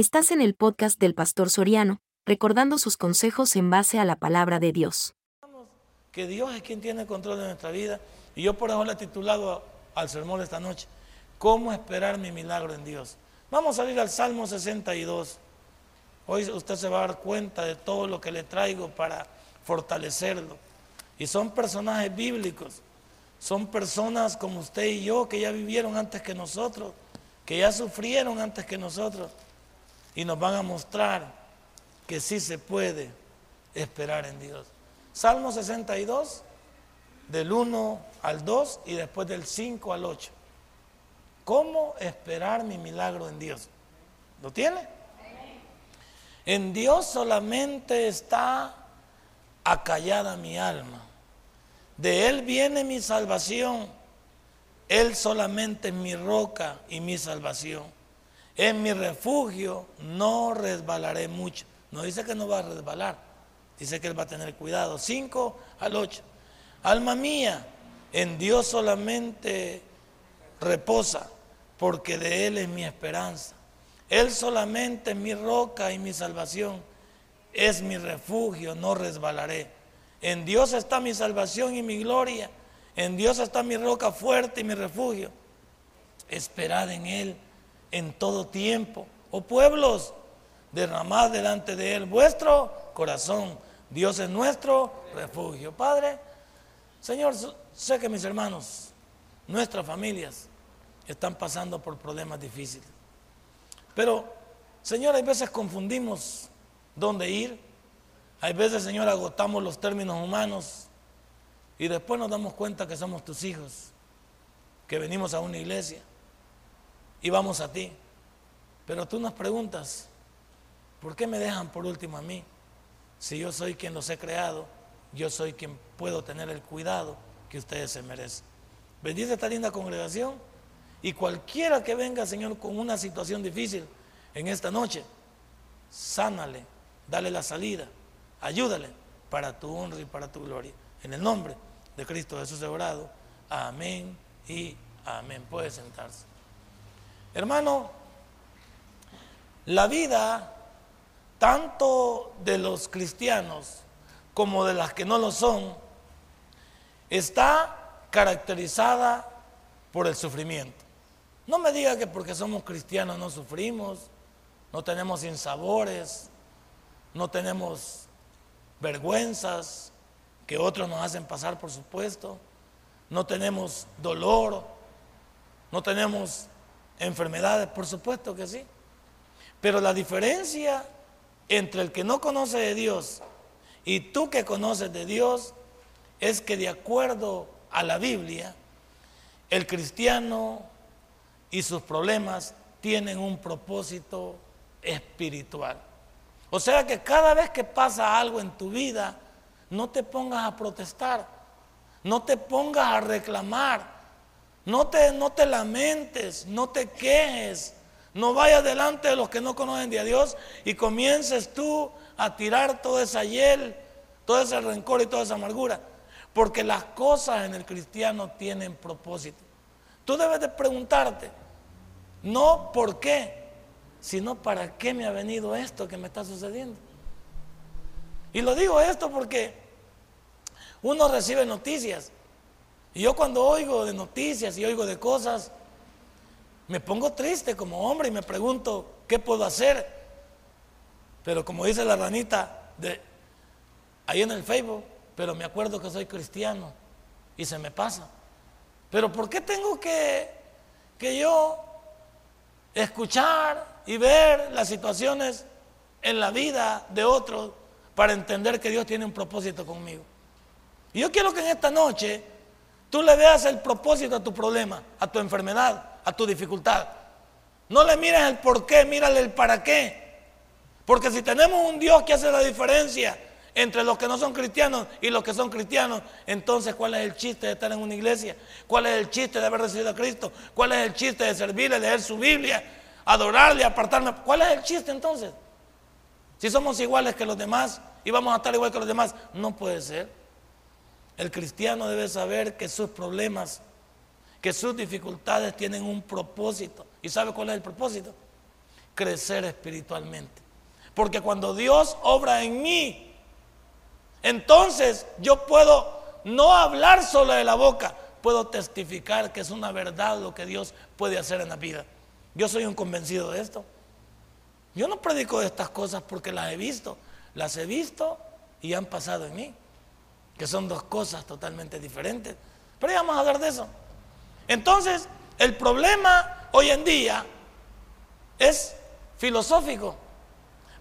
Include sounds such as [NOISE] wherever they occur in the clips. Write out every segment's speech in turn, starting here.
Estás en el podcast del Pastor Soriano, recordando sus consejos en base a la palabra de Dios. Que Dios es quien tiene control de nuestra vida. Y yo por eso le he titulado al sermón de esta noche, ¿Cómo esperar mi milagro en Dios? Vamos a ir al Salmo 62. Hoy usted se va a dar cuenta de todo lo que le traigo para fortalecerlo. Y son personajes bíblicos. Son personas como usted y yo que ya vivieron antes que nosotros, que ya sufrieron antes que nosotros y nos van a mostrar que sí se puede esperar en Dios. Salmo 62, del 1 al 2 y después del 5 al 8. ¿Cómo esperar mi milagro en Dios? ¿Lo tiene? En Dios solamente está acallada mi alma. De Él viene mi salvación. Él solamente es mi roca y mi salvación. En mi refugio no resbalaré mucho. No dice que no va a resbalar, dice que Él va a tener cuidado. 5 al 8. Alma mía, en Dios solamente reposa, porque de Él es mi esperanza. Él solamente es mi roca y mi salvación. Es mi refugio, no resbalaré. En Dios está mi salvación y mi gloria. En Dios está mi roca fuerte y mi refugio. Esperad en Él en todo tiempo. Oh pueblos, derramad delante de Él vuestro corazón. Dios es nuestro refugio. Padre, Señor, sé que mis hermanos, nuestras familias, están pasando por problemas difíciles. Pero, Señor, hay veces confundimos dónde ir. Hay veces, Señor, agotamos los términos humanos y después nos damos cuenta que somos tus hijos, que venimos a una iglesia y vamos a ti. Pero tú nos preguntas, ¿por qué me dejan por último a mí? Si yo soy quien los he creado, yo soy quien puedo tener el cuidado que ustedes se merecen. Bendice esta linda congregación y cualquiera que venga, Señor, con una situación difícil en esta noche, sánale, dale la salida, ayúdale para tu honra y para tu gloria. En el nombre de Cristo Jesús orado. Amén y amén. Puede sentarse. Hermano, la vida tanto de los cristianos como de las que no lo son está caracterizada por el sufrimiento. No me diga que porque somos cristianos no sufrimos, no tenemos insabores, no tenemos vergüenzas que otros nos hacen pasar, por supuesto, no tenemos dolor, no tenemos enfermedades, por supuesto que sí. Pero la diferencia entre el que no conoce de Dios y tú que conoces de Dios es que de acuerdo a la Biblia, el cristiano y sus problemas tienen un propósito espiritual. O sea que cada vez que pasa algo en tu vida, no te pongas a protestar, no te pongas a reclamar, no te, no te lamentes, no te quejes, no vayas delante de los que no conocen de Dios y comiences tú a tirar toda esa hiel, todo ese rencor y toda esa amargura. Porque las cosas en el cristiano tienen propósito. Tú debes de preguntarte, no por qué, sino para qué me ha venido esto que me está sucediendo. Y lo digo esto porque uno recibe noticias. Y yo cuando oigo de noticias y oigo de cosas, me pongo triste como hombre y me pregunto, ¿qué puedo hacer? Pero como dice la ranita de ahí en el Facebook, pero me acuerdo que soy cristiano y se me pasa. Pero ¿por qué tengo que, que yo escuchar y ver las situaciones en la vida de otros para entender que Dios tiene un propósito conmigo? Y yo quiero que en esta noche tú le veas el propósito a tu problema, a tu enfermedad, a tu dificultad. No le mires el por qué, mírale el para qué. Porque si tenemos un Dios que hace la diferencia entre los que no son cristianos y los que son cristianos, entonces ¿cuál es el chiste de estar en una iglesia? ¿Cuál es el chiste de haber recibido a Cristo? ¿Cuál es el chiste de servirle, leer su Biblia, adorarle, apartarme? ¿Cuál es el chiste entonces? Si somos iguales que los demás y vamos a estar igual que los demás, no puede ser. El cristiano debe saber que sus problemas, que sus dificultades tienen un propósito. ¿Y sabe cuál es el propósito? crecer espiritualmente. Porque cuando Dios obra en mí, entonces yo puedo no hablar solo de la boca, puedo testificar que es una verdad lo que Dios puede hacer en la vida. Yo soy un convencido de esto. Yo no predico de estas cosas porque las he visto, las he visto y han pasado en mí, que son dos cosas totalmente diferentes. Pero ya vamos a hablar de eso. Entonces, el problema hoy en día es filosófico,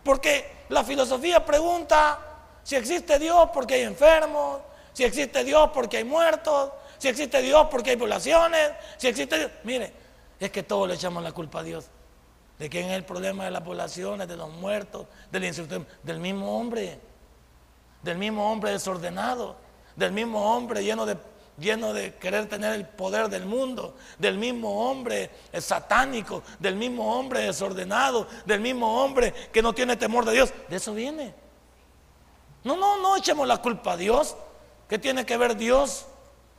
porque la filosofía pregunta si existe Dios porque hay enfermos, si existe Dios porque hay muertos, si existe Dios porque hay poblaciones, si existe Dios. Mire, es que todos le echamos la culpa a Dios. ¿De quién es el problema de las poblaciones, de los muertos, del Del mismo hombre, del mismo hombre desordenado, del mismo hombre lleno de, lleno de querer tener el poder del mundo, del mismo hombre satánico, del mismo hombre desordenado, del mismo hombre que no tiene temor de Dios. De eso viene. No, no, no echemos la culpa a Dios. ¿Qué tiene que ver Dios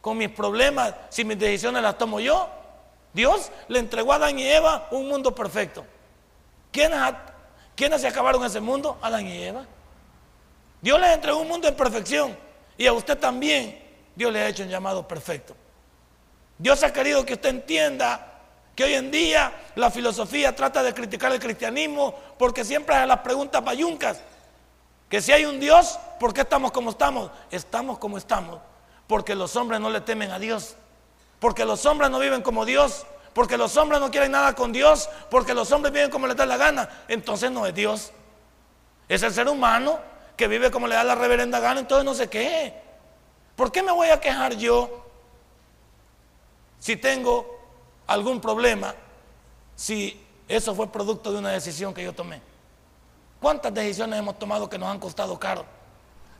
con mis problemas si mis decisiones las tomo yo? Dios le entregó a Adán y Eva un mundo perfecto. ¿Quiénes, se acabaron ese mundo? Adán y Eva. Dios les entregó un mundo en perfección. Y a usted también Dios le ha hecho un llamado perfecto. Dios ha querido que usted entienda que hoy en día la filosofía trata de criticar el cristianismo porque siempre hay las preguntas payuncas. Que si hay un Dios, ¿por qué estamos como estamos? Estamos como estamos porque los hombres no le temen a Dios porque los hombres no viven como Dios, porque los hombres no quieren nada con Dios, porque los hombres viven como les da la gana, entonces no es Dios. Es el ser humano que vive como le da la reverenda gana, entonces no sé qué. ¿Por qué me voy a quejar yo si tengo algún problema, si eso fue producto de una decisión que yo tomé? ¿Cuántas decisiones hemos tomado que nos han costado caro?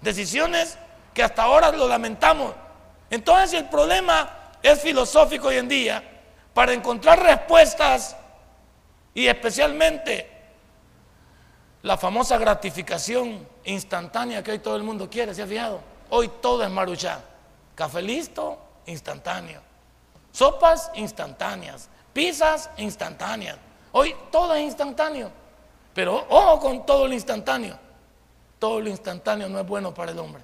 Decisiones que hasta ahora lo lamentamos. Entonces el problema es filosófico hoy en día para encontrar respuestas y especialmente la famosa gratificación instantánea que hoy todo el mundo quiere, ¿se ha fijado? Hoy todo es maruchá. Café listo, instantáneo. Sopas instantáneas. Pizzas instantáneas. Hoy todo es instantáneo. Pero ojo con todo lo instantáneo. Todo lo instantáneo no es bueno para el hombre.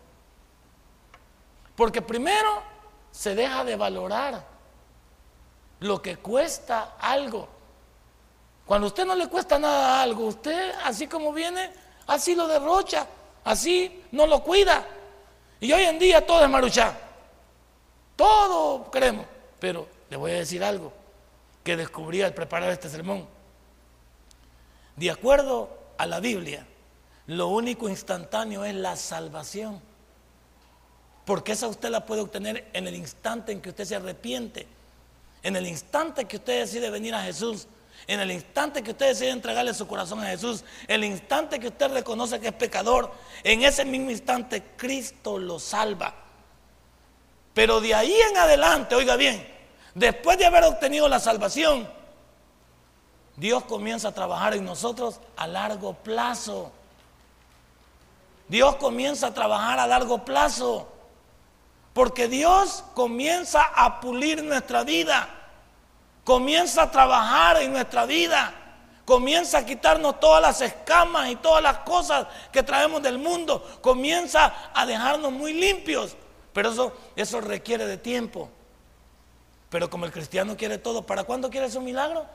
Porque primero se deja de valorar lo que cuesta algo. Cuando a usted no le cuesta nada algo, usted así como viene, así lo derrocha, así no lo cuida. Y hoy en día todo es maruchá. Todo creemos. Pero le voy a decir algo que descubrí al preparar este sermón. De acuerdo a la Biblia, lo único instantáneo es la salvación. Porque esa usted la puede obtener en el instante en que usted se arrepiente, en el instante que usted decide venir a Jesús, en el instante que usted decide entregarle su corazón a Jesús, el instante que usted reconoce que es pecador, en ese mismo instante Cristo lo salva. Pero de ahí en adelante, oiga bien, después de haber obtenido la salvación, Dios comienza a trabajar en nosotros a largo plazo. Dios comienza a trabajar a largo plazo. Porque Dios comienza a pulir nuestra vida, comienza a trabajar en nuestra vida, comienza a quitarnos todas las escamas y todas las cosas que traemos del mundo, comienza a dejarnos muy limpios. Pero eso, eso requiere de tiempo. Pero como el cristiano quiere todo, ¿para cuándo quiere su milagro?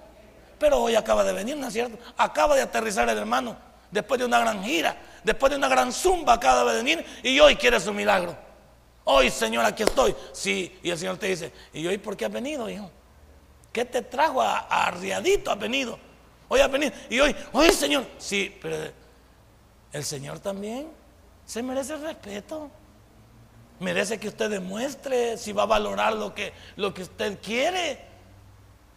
Pero hoy acaba de venir, ¿no es cierto? Acaba de aterrizar el hermano, después de una gran gira, después de una gran zumba acaba de venir y hoy quiere su milagro. Hoy, Señor, aquí estoy. Sí, y el Señor te dice, ¿y hoy por qué has venido, hijo? ¿Qué te trajo a, arriadito? Has venido. Hoy has venido. Y hoy, hoy, Señor. Sí, pero el Señor también se merece respeto. Merece que usted demuestre si va a valorar lo que, lo que usted quiere.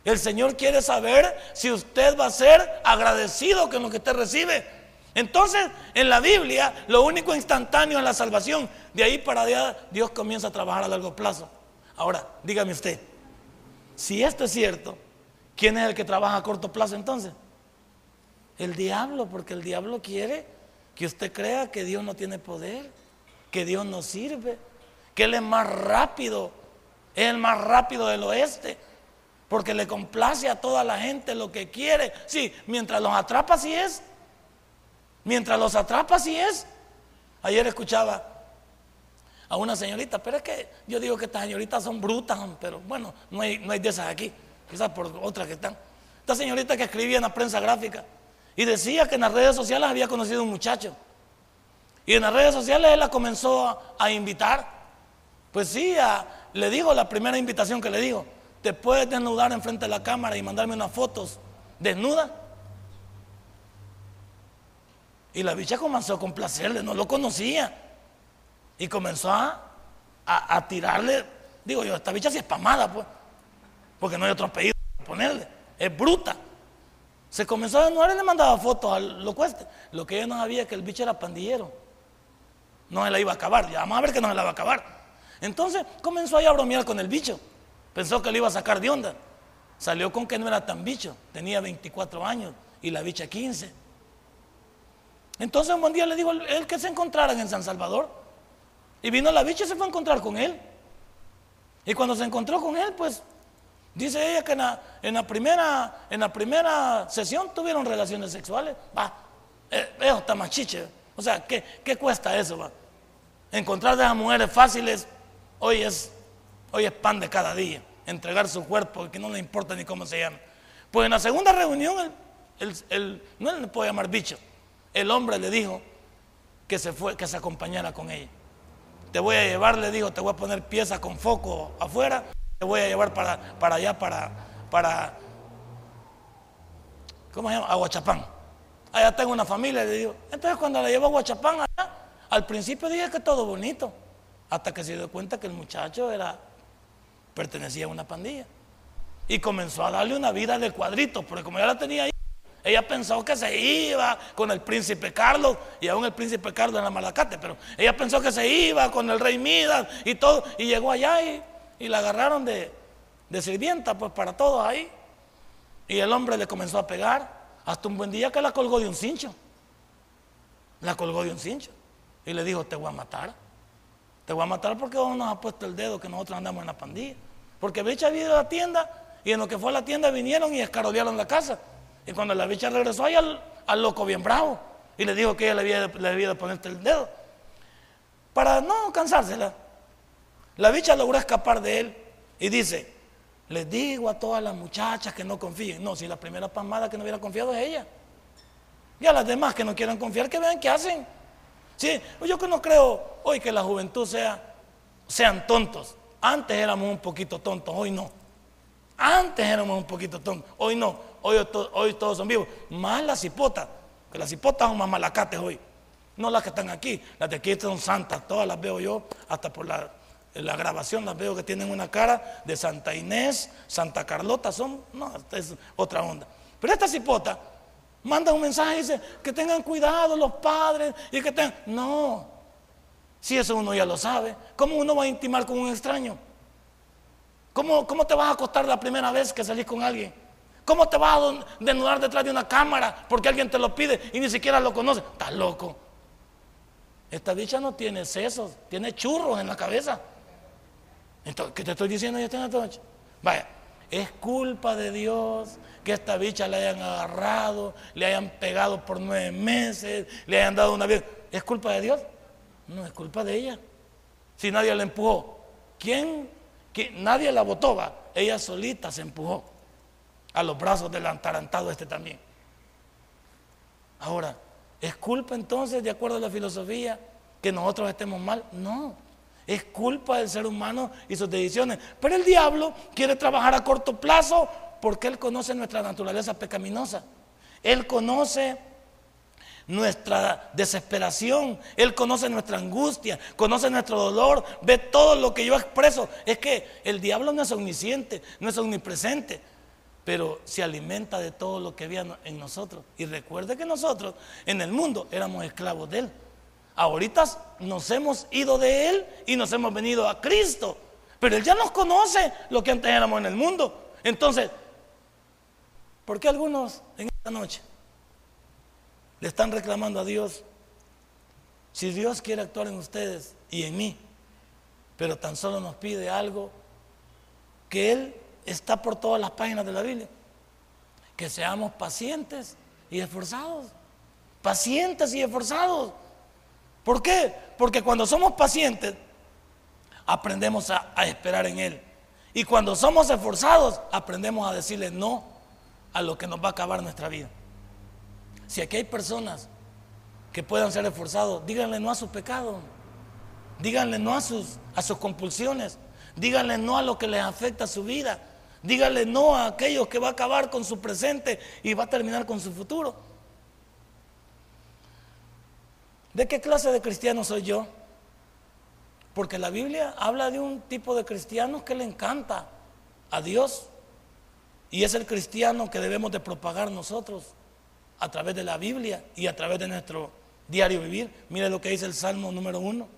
El Señor quiere saber si usted va a ser agradecido con lo que usted recibe. Entonces, en la Biblia, lo único instantáneo es la salvación. De ahí para allá, Dios comienza a trabajar a largo plazo. Ahora, dígame usted, si esto es cierto, ¿quién es el que trabaja a corto plazo entonces? El diablo, porque el diablo quiere que usted crea que Dios no tiene poder, que Dios no sirve, que Él es más rápido, es el más rápido del oeste. Porque le complace a toda la gente lo que quiere. Sí, mientras los atrapa, sí es. Mientras los atrapa, sí es. Ayer escuchaba a una señorita, pero es que yo digo que estas señoritas son brutas, pero bueno, no hay, no hay de esas aquí, quizás por otras que están. Esta señorita que escribía en la prensa gráfica y decía que en las redes sociales había conocido a un muchacho. Y en las redes sociales él la comenzó a, invitar. Pues sí, le digo la primera invitación que le digo, te puedes desnudar enfrente de la cámara y mandarme unas fotos desnuda. Y la bicha comenzó a complacerle, no lo conocía. Y comenzó a, a, tirarle, digo yo, esta bicha sí es pamada, pues, porque no hay otro apellido para ponerle, es bruta. Se comenzó a desnudar y le mandaba fotos a lo cueste. Lo que ella no sabía es que el bicho era pandillero. No se la iba a acabar, ya vamos a ver que no se la va a acabar. Entonces comenzó a bromear con el bicho. Pensó que le iba a sacar de onda. Salió con que no era tan bicho, tenía 24 años y la bicha 15. Entonces un buen día le dijo él que se encontraran en San Salvador. Y vino la bicha y se fue a encontrar con él. Y cuando se encontró con él, pues dice ella que en la, primera, en la primera sesión tuvieron relaciones sexuales. Va, eh, eso está machiche. O sea, ¿qué, qué cuesta eso? Va? Encontrar de esas mujeres fáciles hoy es, hoy es pan de cada día. Entregar su cuerpo, que no le importa ni cómo se llama. Pues en la segunda reunión, el, no le puedo llamar bicho, el hombre le dijo que se, fue, que se acompañara con ella. Te voy a llevar, le dijo, te voy a poner piezas con foco afuera, te voy a llevar para, para allá, para, para, ¿cómo se llama? Aguachapán. Allá tengo una familia, le digo. Entonces cuando la llevo a Aguachapán allá, al principio dije que todo bonito, hasta que se dio cuenta que el muchacho era, pertenecía a una pandilla. Y comenzó a darle una vida de cuadritos, porque como ya la tenía ahí, ella pensó que se iba con el príncipe Carlos, y aún el príncipe Carlos en la Malacate, pero ella pensó que se iba con el rey Midas y todo, y llegó allá y, la agarraron de, sirvienta, pues para todos ahí. Y el hombre le comenzó a pegar, hasta un buen día que la colgó de un cincho. La colgó de un cincho. Y le dijo, te voy a matar. Te voy a matar porque vos nos has puesto el dedo que nosotros andamos en la pandilla. Porque Bicha había ido a la tienda y en lo que fue a la tienda vinieron y escarolearon la casa. Y cuando la bicha regresó ahí al, loco bien bravo y le dijo que ella le había, le había de ponerte el dedo. Para no cansársela, la bicha logró escapar de él y dice, les digo a todas las muchachas que no confíen. No, si la primera palmada que no hubiera confiado es ella. Y a las demás que no quieran confiar, que vean qué hacen. Sí, yo que no creo hoy que la juventud sea, sean tontos. Antes éramos un poquito tontos, hoy no. Antes éramos un poquito tontos, hoy no hoy, todos son vivos. Más las cipotas, que las cipotas son más malacates hoy. No las que están aquí, las de aquí son santas, todas las veo yo, hasta por la, grabación las veo que tienen una cara de Santa Inés, Santa Carlota, son, no, es otra onda. Pero esta cipota manda un mensaje y dice que tengan cuidado los padres y que tengan... No, si eso uno ya lo sabe, ¿cómo uno va a intimar con un extraño? ¿Cómo, cómo te vas a acostar la primera vez que salís con alguien? ¿Cómo te vas a desnudar detrás de una cámara porque alguien te lo pide y ni siquiera lo conoce? Estás loco. Esta bicha no tiene sesos, tiene churros en la cabeza. Entonces, ¿qué te estoy diciendo yo esta noche? Vaya, es culpa de Dios que esta bicha le hayan agarrado, le hayan pegado por nueve meses, le hayan dado una vida. ¿Es culpa de Dios? No, es culpa de ella. Si nadie la empujó, ¿quién? Nadie la botó, va. Ella solita se empujó a los brazos del antarantado este también. Ahora, ¿es culpa entonces, de acuerdo a la filosofía, que nosotros estemos mal? No, es culpa del ser humano y sus decisiones. Pero el diablo quiere trabajar a corto plazo porque él conoce nuestra naturaleza pecaminosa. Él conoce nuestra desesperación, Él conoce nuestra angustia, conoce nuestro dolor, ve todo lo que yo expreso. Es que el diablo no es omnisciente, no es omnipresente pero se alimenta de todo lo que había en nosotros. Y recuerde que nosotros en el mundo éramos esclavos de Él. Ahorita nos hemos ido de Él y nos hemos venido a Cristo. Pero Él ya nos conoce lo que antes éramos en el mundo. Entonces, ¿por qué algunos en esta noche le están reclamando a Dios? Si Dios quiere actuar en ustedes y en mí, pero tan solo nos pide algo que Él está por todas las páginas de la Biblia. Que seamos pacientes y esforzados. Pacientes y esforzados. ¿Por qué? Porque cuando somos pacientes, aprendemos a, a esperar en Él. Y cuando somos esforzados, aprendemos a decirle no a lo que nos va a acabar nuestra vida. Si aquí hay personas que puedan ser esforzados, díganle no a su pecado, díganle no a sus, a sus compulsiones, díganle no a lo que les afecta su vida, díganle no a aquellos que va a acabar con su presente y va a terminar con su futuro. ¿De qué clase de cristiano soy yo? Porque la Biblia habla de un tipo de cristianos que le encanta a Dios. Y es el cristiano que debemos de propagar nosotros a través de la Biblia y a través de nuestro diario vivir. Mire lo que dice el Salmo número uno.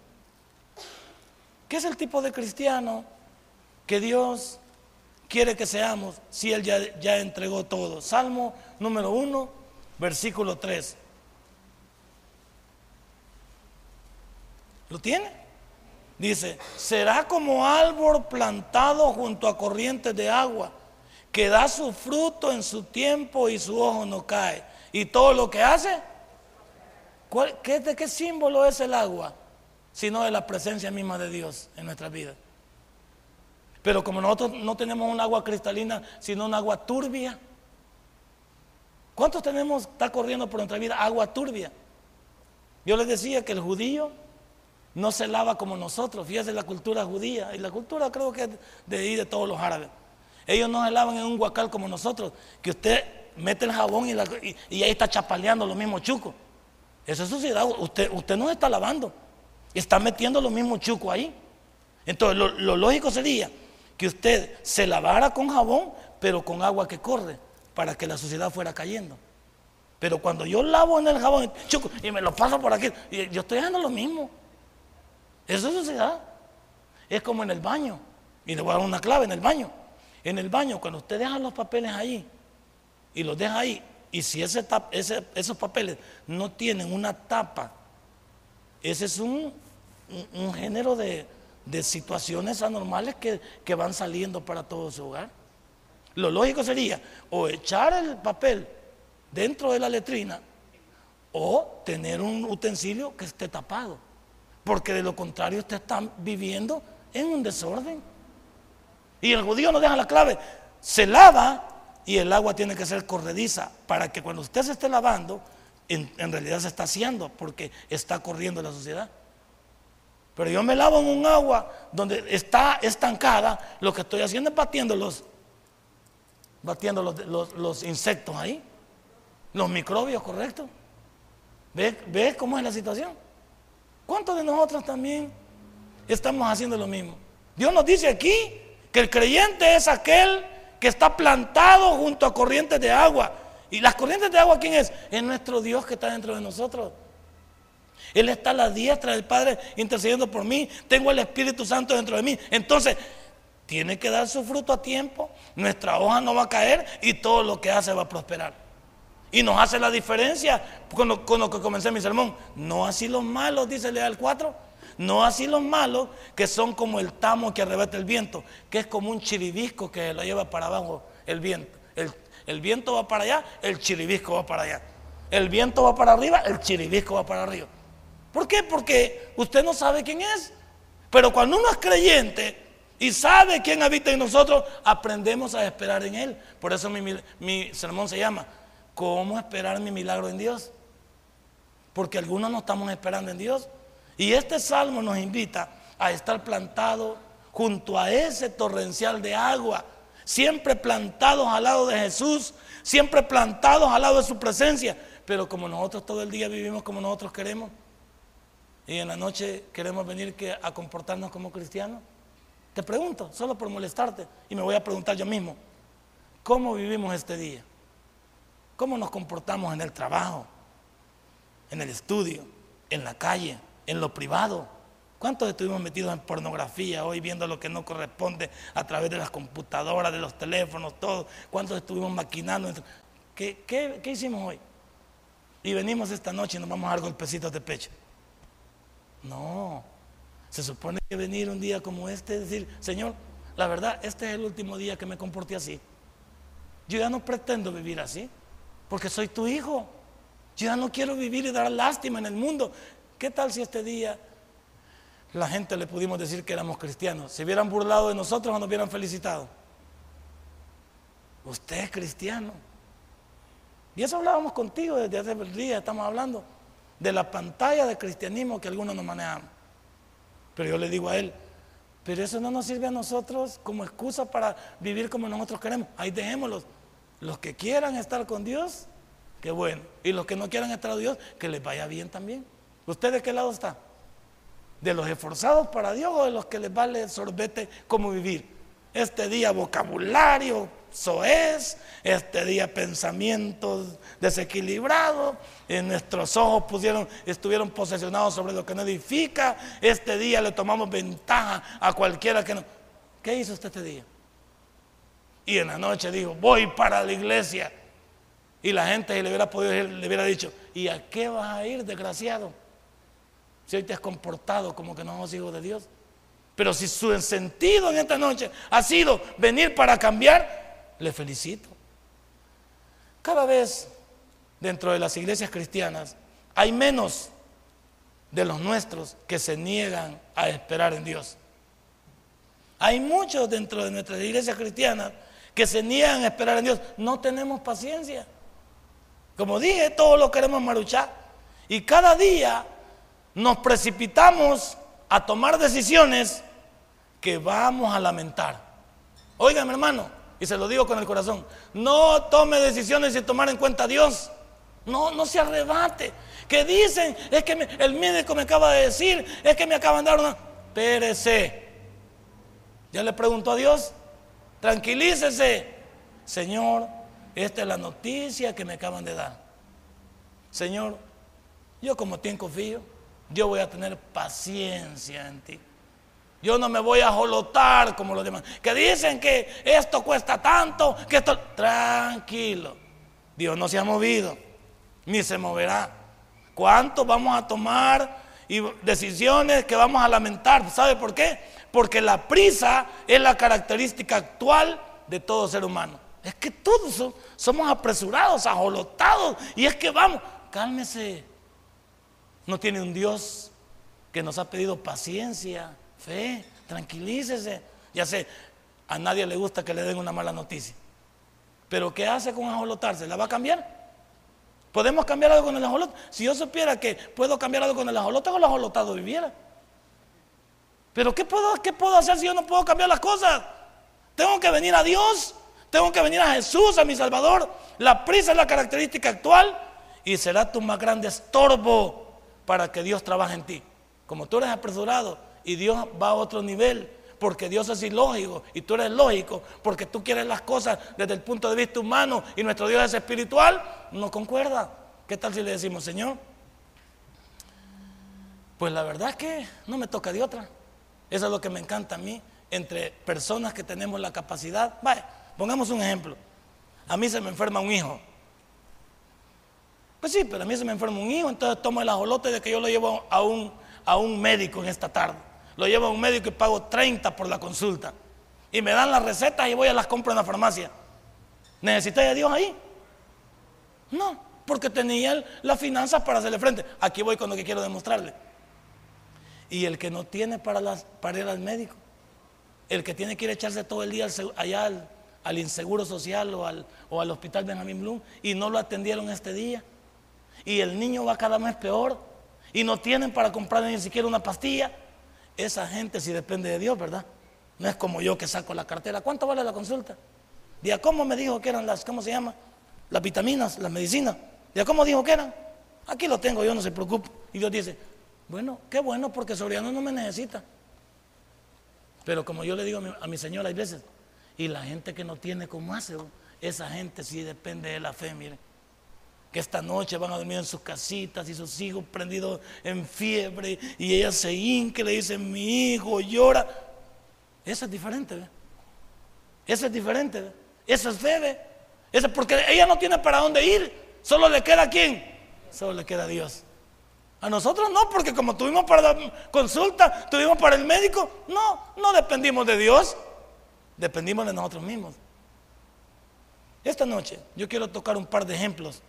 ¿Qué es el tipo de cristiano que Dios quiere que seamos si Él ya, ya entregó todo? Salmo número uno, versículo 3. ¿Lo tiene? Dice, será como árbol plantado junto a corrientes de agua, que da su fruto en su tiempo y su ojo no cae. Y todo lo que hace, qué, ¿de qué símbolo es el agua? Sino de la presencia misma de Dios en nuestra vida. Pero como nosotros no tenemos un agua cristalina, sino un agua turbia. ¿Cuántos tenemos, está corriendo por nuestra vida agua turbia? Yo les decía que el judío no se lava como nosotros. Fíjese la cultura judía y la cultura creo que es de ahí de todos los árabes. Ellos no se lavan en un guacal como nosotros, que usted mete el jabón y, ahí está chapaleando los mismos chucos. Eso es suciedad. Usted, usted no está lavando, está metiendo los mismos chucos ahí. Entonces, lo lógico sería que usted se lavara con jabón, pero con agua que corre, para que la suciedad fuera cayendo. Pero cuando yo lavo en el jabón y me lo paso por aquí, yo estoy haciendo lo mismo. Eso es sociedad. Es como en el baño. Y le voy a dar una clave en el baño. En el baño, cuando usted deja los papeles ahí y los deja ahí, y si ese, esos papeles no tienen una tapa, ese es un, género de, situaciones anormales que, que van saliendo para todo su hogar. Lo lógico sería o echar el papel dentro de la letrina o tener un utensilio que esté tapado porque de lo contrario usted está viviendo en un desorden. Y el judío no deja la clave, se lava y el agua tiene que ser corrediza para que cuando usted se esté lavando, en, realidad se está haciendo porque está corriendo la sociedad. Pero yo me lavo en un agua donde está estancada, lo que estoy haciendo es batiendo los, batiendo los, insectos ahí, los microbios, ¿correcto? ¿Ve, ¿Ve cómo es la situación? ¿Cuántos de nosotros también estamos haciendo lo mismo? Dios nos dice aquí que el creyente es aquel que está plantado junto a corrientes de agua. ¿Y las corrientes de agua quién es? Es nuestro Dios que está dentro de nosotros. Él está a la diestra del Padre intercediendo por mí. Tengo el Espíritu Santo dentro de mí. Entonces, tiene que dar su fruto a tiempo. Nuestra hoja no va a caer y todo lo que hace va a prosperar. Y nos hace la diferencia con lo, que comencé mi sermón. No así los malos, dice Leal 4. No así los malos que son como el tamo que arrebata el viento, que es como un chiribisco que lo lleva para abajo el viento. El, viento va para allá, el chiribisco va para allá. El viento va para arriba, el chiribisco va para arriba. ¿Por qué? Porque usted no sabe quién es. Pero cuando uno es creyente y sabe quién habita en nosotros, aprendemos a esperar en Él. Por eso mi sermón se llama ¿Cómo esperar mi milagro en Dios? Porque algunos no estamos esperando en Dios. Y este salmo nos invita a estar plantados junto a ese torrencial de agua, siempre plantados al lado de Jesús, siempre plantados al lado de su presencia. Pero como nosotros todo el día vivimos como nosotros queremos, y en la noche queremos venir a comportarnos como cristianos, te pregunto, solo por molestarte, y me voy a preguntar yo mismo, ¿cómo vivimos este día? ¿Cómo nos comportamos en el trabajo, en el estudio, en la calle, en lo privado? ¿Cuántos estuvimos metidos en pornografía hoy viendo lo que no corresponde a través de las computadoras, de los teléfonos, todo? ¿Cuántos estuvimos maquinando? ¿Qué, qué hicimos hoy? Y venimos esta noche y nos vamos a dar golpecitos de pecho. No, se supone que venir un día como este es decir, Señor, la verdad, este es el último día que me comporté así. Yo ya no pretendo vivir así, porque soy tu hijo. Yo ya no quiero vivir y dar lástima en el mundo. ¿Qué tal si este día la gente le pudimos decir que éramos cristianos? Se hubieran burlado de nosotros o nos hubieran felicitado. Usted es cristiano. Y eso hablábamos contigo desde hace el día, estamos hablando de la pantalla de cristianismo que algunos nos manejamos. Pero yo le digo a él, pero eso no nos sirve a nosotros como excusa para vivir como nosotros queremos. Ahí dejémoslos. Los que quieran estar con Dios, qué bueno. Y los que no quieran estar con Dios, que les vaya bien también. ¿Usted de qué lado está? ¿De los esforzados para Dios o de los que les vale sorbete cómo vivir? Este día vocabulario, soez, este día pensamientos desequilibrados, en nuestros ojos pusieron, estuvieron posesionados sobre lo que no edifica, este día le tomamos ventaja a cualquiera que no. ¿Qué hizo usted este día? Y en la noche dijo, voy para la iglesia. Y la gente le hubiera podido le hubiera dicho, ¿y a qué vas a ir, desgraciado? Si hoy te has comportado como que no sos hijo de Dios. Pero si su sentido en esta noche ha sido venir para cambiar, le felicito. Cada vez dentro de las iglesias cristianas hay menos de los nuestros que se niegan a esperar en Dios. Hay muchos dentro de nuestras iglesias cristianas que se niegan a esperar en Dios. No tenemos paciencia. Como dije, todos lo queremos maruchar. Y cada día nos precipitamos a tomar decisiones que vamos a lamentar. Oigan, hermano, y se lo digo con el corazón, no tome decisiones sin tomar en cuenta a Dios. No, no se arrebate. Que dicen, es que el médico me acaba de decir, es que me acaban de dar una... Pérese. Ya le preguntó a Dios, tranquilícese. Señor, esta es la noticia que me acaban de dar. Señor, yo como ti confío, yo voy a tener paciencia en ti. Yo no me voy a jolotar como los demás. Que dicen que esto cuesta tanto, que esto... Tranquilo. Dios no se ha movido, ni se moverá. ¿Cuánto vamos a tomar y decisiones que vamos a lamentar? ¿Sabe por qué? Porque la prisa es la característica actual de todo ser humano. Es que todos somos apresurados, ajolotados. Y es que vamos, cálmese. No tiene un Dios que nos ha pedido paciencia, fe, tranquilícese. Ya sé, a nadie le gusta que le den una mala noticia. Pero ¿qué hace con ajolotarse? ¿La va a cambiar? ¿Podemos cambiar algo con el ajolote? Si yo supiera que puedo cambiar algo con el ajolote, con el ajolotado viviera. Pero ¿qué puedo, ¿qué puedo hacer si yo no puedo cambiar las cosas? Tengo que venir a Dios, tengo que venir a Jesús, a mi Salvador. La prisa es la característica actual y será tu más grande estorbo para que Dios trabaje en ti. Como tú eres apresurado, y Dios va a otro nivel, porque Dios es ilógico y tú eres lógico, porque tú quieres las cosas desde el punto de vista humano y nuestro Dios es espiritual, no concuerda. ¿Qué tal si le decimos, Señor? Pues la verdad es que no me toca de otra. Eso es lo que me encanta a mí, entre personas que tenemos la capacidad. Vaya, pongamos un ejemplo. A mí se me enferma un hijo. Pues sí, pero a mí se me enferma un hijo, entonces tomo el ajolote de que yo lo llevo a un, a un médico en esta tarde lo llevo a un médico y pago 30 por la consulta. Y me dan las recetas y voy a las compro en la farmacia. ¿Necesita a Dios ahí? No, porque tenía las finanzas para hacerle frente. Aquí voy con lo que quiero demostrarle. Y el que no tiene para, las, para ir al médico, el que tiene que ir a echarse todo el día allá al, inseguro social o al, o al hospital Benjamín Blum y no lo atendieron este día. Y el niño va cada mes peor y no tienen para comprarle ni siquiera una pastilla. Esa gente sí depende de Dios, ¿verdad? No es como yo que saco la cartera. ¿Cuánto vale la consulta? ¿Día cómo me dijo que eran las, ¿cómo se llama? Las vitaminas, las medicinas. ¿Día cómo dijo que eran? Aquí lo tengo, yo no se preocupe. Y Dios dice, bueno, qué bueno porque Soriano no me necesita. Pero como yo le digo a mi, señora hay veces, y la gente que no tiene como hace, esa gente sí depende de la fe, miren esta noche van a dormir en sus casitas y sus hijos prendidos en fiebre y ella se hinque, le dice, mi hijo llora. Eso es diferente. Eso es diferente. Eso es fe. Eso es porque ella no tiene para dónde ir. Solo le queda a quién? Solo le queda a Dios. A nosotros no, porque como tuvimos para la consulta, tuvimos para el médico, no, no dependimos de Dios. Dependimos de nosotros mismos. Esta noche yo quiero tocar un par de ejemplos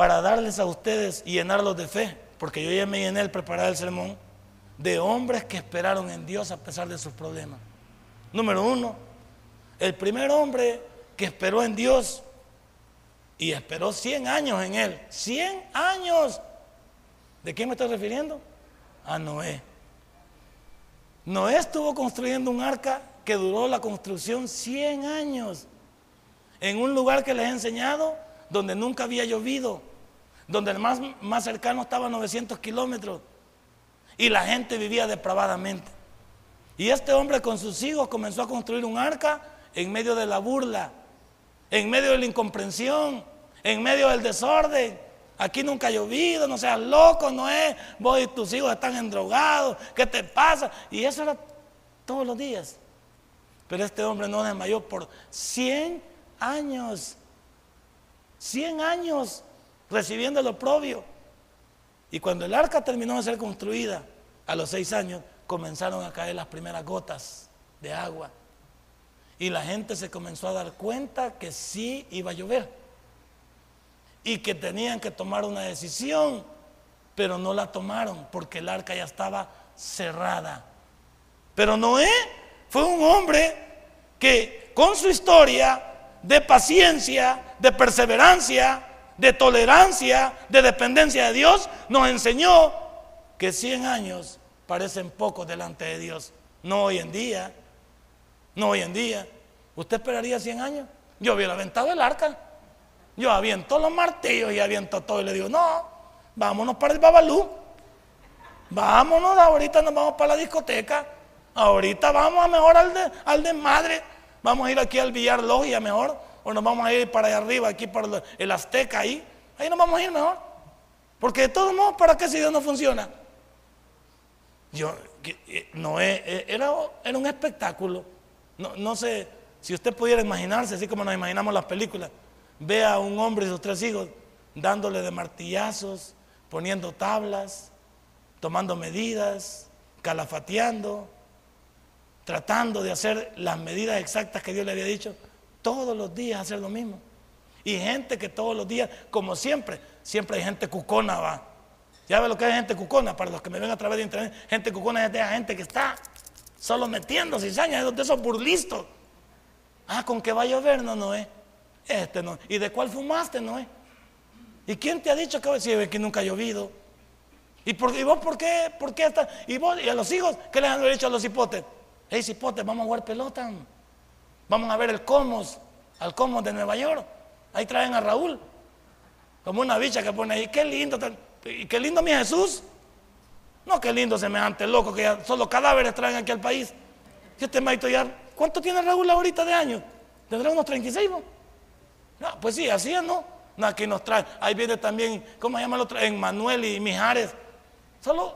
para darles a ustedes y llenarlos de fe, porque yo ya me llené el preparar el sermón, de hombres que esperaron en Dios a pesar de sus problemas. Número uno, el primer hombre que esperó en Dios y esperó 100 años en él. 100 años. ¿De quién me estoy refiriendo? A Noé. Noé estuvo construyendo un arca que duró la construcción 100 años. En un lugar que les he enseñado, donde nunca había llovido, donde el más, más cercano estaba a 900 kilómetros. Y la gente vivía depravadamente. Y este hombre con sus hijos comenzó a construir un arca en medio de la burla, en medio de la incomprensión, en medio del desorden. Aquí nunca ha llovido, no seas loco, no es. Vos y tus hijos están endrogados, ¿qué te pasa? Y eso era todos los días. Pero este hombre no desmayó por 100 años. 100 años recibiendo el oprobio. Y cuando el arca terminó de ser construida, a los seis años, comenzaron a caer las primeras gotas de agua. Y la gente se comenzó a dar cuenta que sí iba a llover y que tenían que tomar una decisión, pero no la tomaron porque el arca ya estaba cerrada. Pero Noé fue un hombre que con su historia de paciencia, de perseverancia, de tolerancia, de dependencia de Dios, nos enseñó que 100 años parecen pocos delante de Dios. No hoy en día, no hoy en día. ¿Usted esperaría 100 años? Yo hubiera aventado el arca. Yo aviento los martillos y aviento todo y le digo, no, vámonos para el Babalú. Vámonos, ahorita nos vamos para la discoteca. Ahorita vamos a mejor al, de, al desmadre. Vamos a ir aquí al Villar Logia mejor. O nos vamos a ir para allá arriba, aquí para el Azteca ahí. Ahí nos vamos a ir mejor. Porque de todos modos, ¿para qué si Dios no funciona? Yo, eh, no eh, era, era un espectáculo. No, no sé si usted pudiera imaginarse, así como nos imaginamos las películas ve a un hombre y sus tres hijos dándole de martillazos, poniendo tablas, tomando medidas, calafateando, tratando de hacer las medidas exactas que Dios le había dicho, todos los días hacer lo mismo. Y gente que todos los días, como siempre, siempre hay gente cucona, va. ¿Ya ve lo que es gente cucona? Para los que me ven a través de internet, gente cucona es de gente que está solo metiendo cizaña, es de esos burlistos. Ah, con que va a llover, no, no es. Este no. ¿Y de cuál fumaste, no? ¿Y quién te ha dicho que, si que nunca ha llovido? ¿Y, por, vos por qué? ¿Por qué está? ¿Y vos y a los hijos qué les han dicho a los hipotes? Hey, hipotes, vamos a jugar pelota. Vamos a ver el Comos, al Comos de Nueva York. Ahí traen a Raúl. Como una bicha que pone ahí, qué lindo. Y qué lindo mi Jesús. No, qué lindo semejante loco que ya solo cadáveres traen aquí al país. Y este maito ya, ¿cuánto tiene Raúl ahorita de años? Tendrá unos 36, ¿no? No, pues sí, así es, ¿no? no aquí nos trae. Ahí viene también, ¿cómo se llama el otro? En Manuel y Mijares. Solo,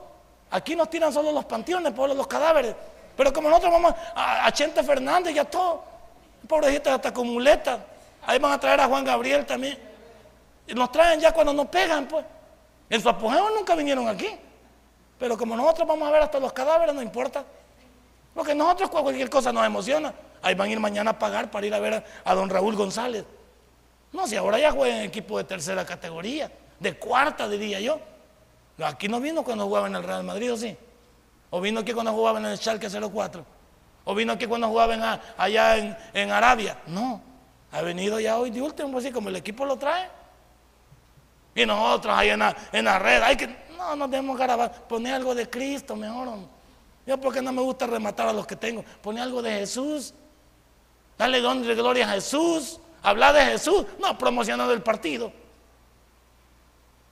aquí nos tiran solo los panteones, por los cadáveres. Pero como nosotros vamos a, Chente Fernández y a todo, pobrecito hasta con muletas. Ahí van a traer a Juan Gabriel también. Y nos traen ya cuando nos pegan, pues. En su apogeo nunca vinieron aquí. Pero como nosotros vamos a ver hasta los cadáveres, no importa. Porque nosotros cualquier cosa nos emociona. Ahí van a ir mañana a pagar para ir a ver a don Raúl González. No, si ahora ya juega en equipo de tercera categoría, de cuarta diría yo. Aquí no vino cuando jugaba en el Real Madrid, ¿o sí? ¿O vino aquí cuando jugaba en el Schalke 04? ¿O vino aquí cuando jugaba allá en, Arabia? No, ha venido ya hoy de último, así como el equipo lo trae. Y nosotros ahí en la, en la red, hay que, no, no debemos grabar, poner algo de Cristo mejor. Yo porque no me gusta rematar a los que tengo, poner algo de Jesús. Dale don de gloria a Jesús. Hablar de Jesús, no promocionando el partido.